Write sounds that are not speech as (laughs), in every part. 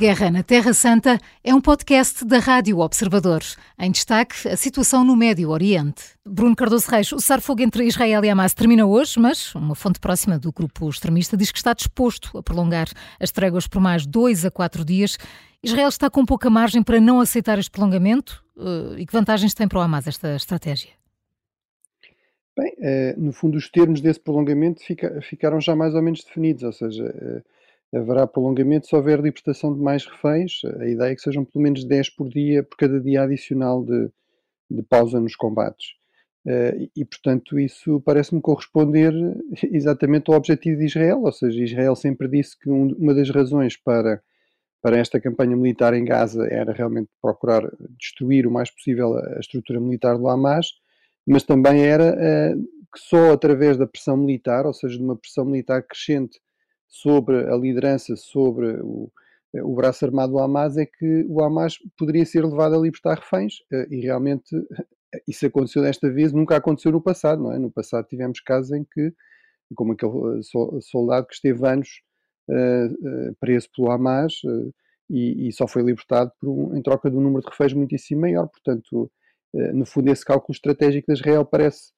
Guerra na Terra Santa é um podcast da Rádio Observador. Em destaque, a situação no Médio Oriente. Bruno Cardoso Reis, o cessar-fogo entre Israel e Hamas termina hoje, mas uma fonte próxima do grupo extremista diz que está disposto a prolongar as tréguas por mais dois a quatro dias. Israel está com pouca margem para não aceitar este prolongamento? Eh, e que vantagens tem para o Hamas esta estratégia? Bem, eh, no fundo, os termos desse prolongamento ficaram já mais ou menos definidos, ou seja, eh, haverá prolongamento se houver libertação de mais reféns. A ideia é que sejam pelo menos 10 por dia, por cada dia adicional de, de pausa nos combates. Uh, e, portanto, isso parece-me corresponder (laughs) exatamente ao objetivo de Israel, ou seja, Israel sempre disse que um, uma das razões para, para esta campanha militar em Gaza era realmente procurar destruir o mais possível a, a estrutura militar do Hamas, mas também era uh, que só através da pressão militar, ou seja, de uma pressão militar crescente sobre a liderança, sobre o, o braço armado do Hamas, é que o Hamas poderia ser levado a libertar reféns. Eh, e realmente isso aconteceu desta vez, nunca aconteceu no passado, não é? No passado tivemos casos em que, como aquele eh, soldado que esteve anos preso pelo Hamas e, e, só foi libertado um, em troca de um número de reféns muitíssimo maior. Portanto, no fundo, esse cálculo estratégico de Israel parece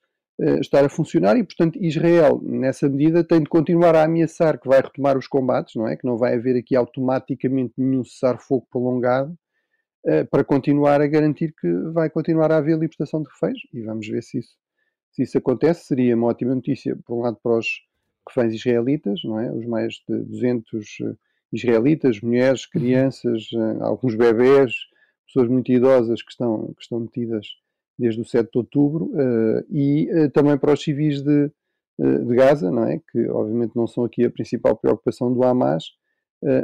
estar a funcionar e, portanto, Israel, nessa medida, tem de continuar a ameaçar que vai retomar os combates, não é? Que não vai haver aqui automaticamente nenhum cessar-fogo prolongado uh, para continuar a garantir que vai continuar a haver libertação de reféns e vamos ver se isso, se isso acontece. Seria uma ótima notícia, por um lado, para os reféns israelitas, não é? Os mais de 200 eh, israelitas, mulheres, uhum. crianças, alguns bebés, pessoas muito idosas que estão, que estão metidas desde o 7 de outubro, uh, e uh, também para os civis de, uh, de, Gaza, não é? que obviamente não são aqui a principal preocupação do Hamas,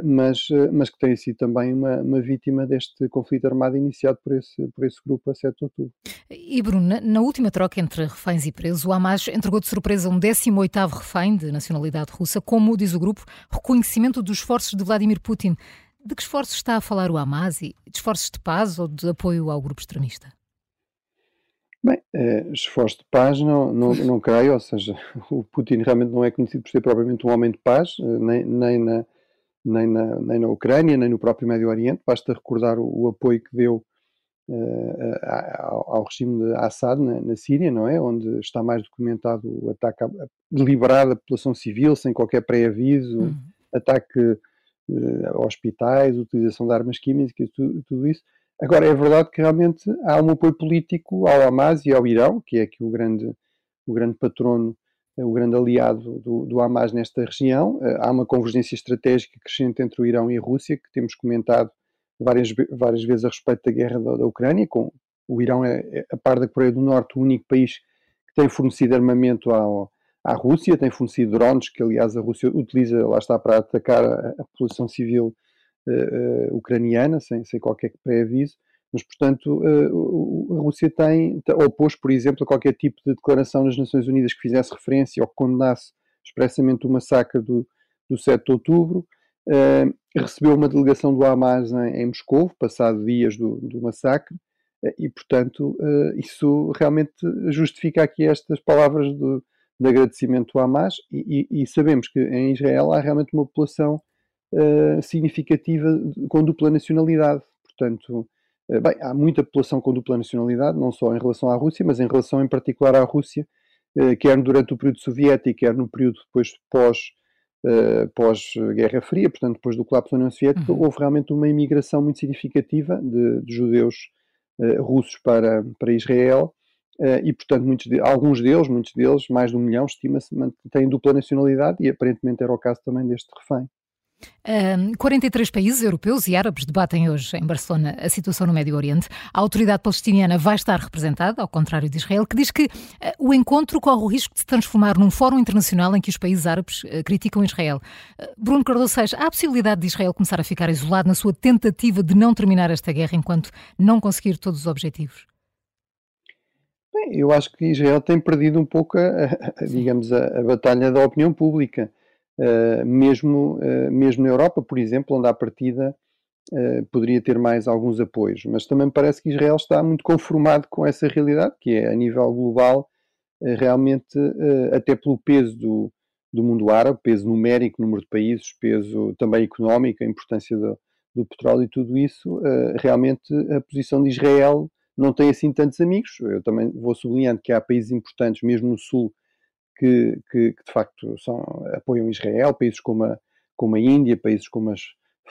mas, mas que têm sido também uma, uma, vítima deste conflito armado iniciado por esse, por esse grupo a 7 de outubro. E Bruno, na, última troca entre reféns e presos, o Hamas entregou de surpresa um 18º refém de nacionalidade russa, como diz o grupo, reconhecimento dos esforços de Vladimir Putin. De que esforços está a falar o Hamas? E de esforços de paz ou de apoio ao grupo extremista? Bem, eh, esforço de paz não, não, não creio, ou seja, (laughs) o Putin realmente não é conhecido por ser propriamente um homem de paz, eh, nem, nem, na, nem, na, nem na Ucrânia, nem no próprio Médio Oriente. Basta recordar o, o apoio que deu uh, ao, ao, regime de Assad na, na, Síria, não é? Onde está mais documentado o ataque deliberado à população civil, sem qualquer pré-aviso, uhum. ataque uh, a hospitais, utilização de armas químicas, tudo, tudo isso. Agora, é verdade que realmente há um apoio político ao Hamas e ao Irão, que é aqui o grande, o grande patrono, eh, o grande aliado do, do Hamas nesta região. Eh, há uma convergência estratégica crescente entre o Irão e a Rússia, que temos comentado várias, várias vezes a respeito da guerra da, da Ucrânia. Com, o Irão é, é, a par da Coreia do Norte, o único país que tem fornecido armamento ao, à Rússia, tem fornecido drones, que aliás a Rússia utiliza, lá está, para atacar a, a população civil uh, ucraniana, sem, sem qualquer pré-aviso, mas, portanto, uh, a Rússia tem, opôs, por exemplo, a qualquer tipo de declaração nas Nações Unidas que fizesse referência ou que condenasse expressamente o massacre do, do 7 de outubro. Uh, recebeu uma delegação do Hamas em, em Moscou, passado dias do, do massacre, uh, e, portanto, uh, isso realmente justifica aqui estas palavras de, de agradecimento ao Hamas, e, e, e, sabemos que em Israel há realmente uma população uh, significativa com dupla nacionalidade. Portanto, uh, bem, há muita população com dupla nacionalidade, não só em relação à Rússia, mas em relação em particular à Rússia, uh, quer durante o período soviético, quer no período depois pós, pós-Guerra Fria, portanto, depois do colapso da União Soviética, uhum. houve realmente uma imigração muito significativa de, de judeus russos para, para Israel. Uh, e, portanto, muitos de, alguns deles, muitos deles, mais de um milhão, estima-se, têm dupla nacionalidade e aparentemente era o caso também deste refém. Um, 43 países europeus e árabes debatem hoje em Barcelona a situação no Médio Oriente. A autoridade palestiniana vai estar representada, ao contrário de Israel, que diz que uh, o encontro corre o risco de se transformar num fórum internacional em que os países árabes uh, criticam Israel. Uh, Bruno Cardoso Seixas, há a possibilidade de Israel começar a ficar isolado na sua tentativa de não terminar esta guerra enquanto não conseguir todos os objetivos? Bem, eu acho que Israel tem perdido um pouco, a, a, digamos, a, a batalha da opinião pública. Uh, mesmo, uh, mesmo na Europa, por exemplo, onde à partida uh, poderia ter mais alguns apoios. Mas também parece que Israel está muito conformado com essa realidade, que é a nível global, realmente, até pelo peso do, do mundo árabe, peso numérico, número de países, peso também económico, a importância do, do petróleo e tudo isso, realmente a posição de Israel não tem assim tantos amigos. Eu também vou sublinhando que há países importantes, mesmo no Sul, que, que, que de facto são, apoiam Israel, países como a, como a Índia, países como as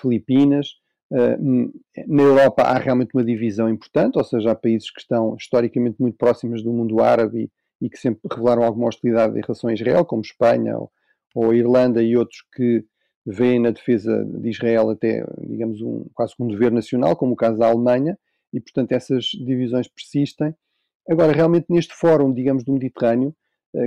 Filipinas. Uh, na Europa há realmente uma divisão importante, ou seja, há países que estão historicamente muito próximos do mundo árabe e, e que sempre revelaram alguma hostilidade em relação a Israel, como Espanha ou, ou a Irlanda e outros que veem na defesa de Israel até, digamos, um, quase um dever nacional, como o caso da Alemanha, e portanto essas divisões persistem. Agora, realmente neste fórum, digamos, do Mediterrâneo,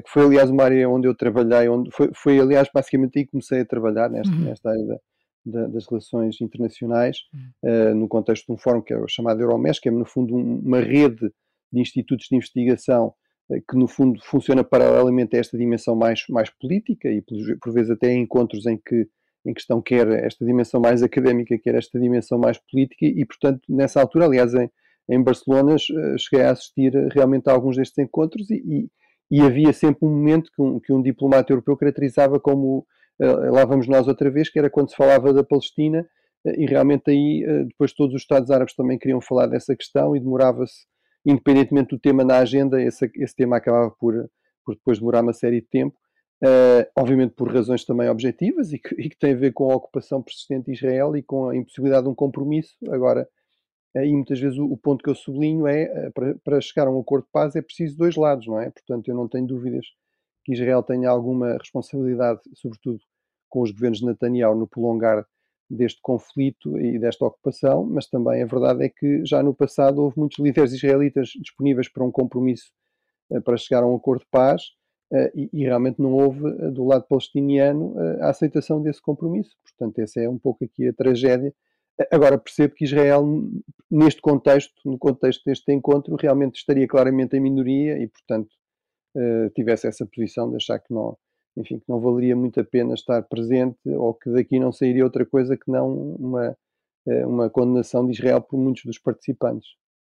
que foi aliás uma área onde eu trabalhei, onde foi, foi aliás basicamente aí que comecei a trabalhar nesta, uhum. nesta área da, da, das relações internacionais, uhum. uh, no contexto de um fórum que é o chamado Euromes, que é no fundo um, uma rede de institutos de investigação uh, que no fundo funciona paralelamente a esta dimensão mais, mais política e por, por vezes até encontros em que em que estão quer esta dimensão mais académica, quer esta dimensão mais política, e portanto, nessa altura, aliás, em, em Barcelona, cheguei a assistir realmente a alguns destes encontros e, e, havia sempre um momento que um, que um, diplomata europeu caracterizava como uh, lá vamos nós outra vez, que era quando se falava da Palestina, uh, e realmente aí uh, depois todos os Estados Árabes também queriam falar dessa questão e demorava-se, independentemente do tema na agenda, esse, esse tema acabava por, por depois demorar uma série de tempo. Obviamente por razões também objetivas e que, e que tem a ver com a ocupação persistente de Israel e com a impossibilidade de um compromisso. Agora, aí muitas vezes o, ponto que eu sublinho é, uh, para, chegar a um acordo de paz é preciso dois lados, não é? Portanto, eu não tenho dúvidas que Israel tenha alguma responsabilidade, sobretudo com os governos de Netanyahu, no prolongar deste conflito e desta ocupação, mas também a verdade é que já no passado houve muitos líderes israelitas disponíveis para um compromisso uh, para chegar a um acordo de paz, e, e, realmente não houve do lado palestiniano a aceitação desse compromisso. Portanto, essa é um pouco aqui a tragédia. Agora percebo que Israel, neste contexto, no contexto deste encontro, realmente estaria claramente em minoria e, portanto, tivesse essa posição de achar que não, enfim, que não valeria muito a pena estar presente ou que daqui não sairia outra coisa que não uma, uma condenação de Israel por muitos dos participantes.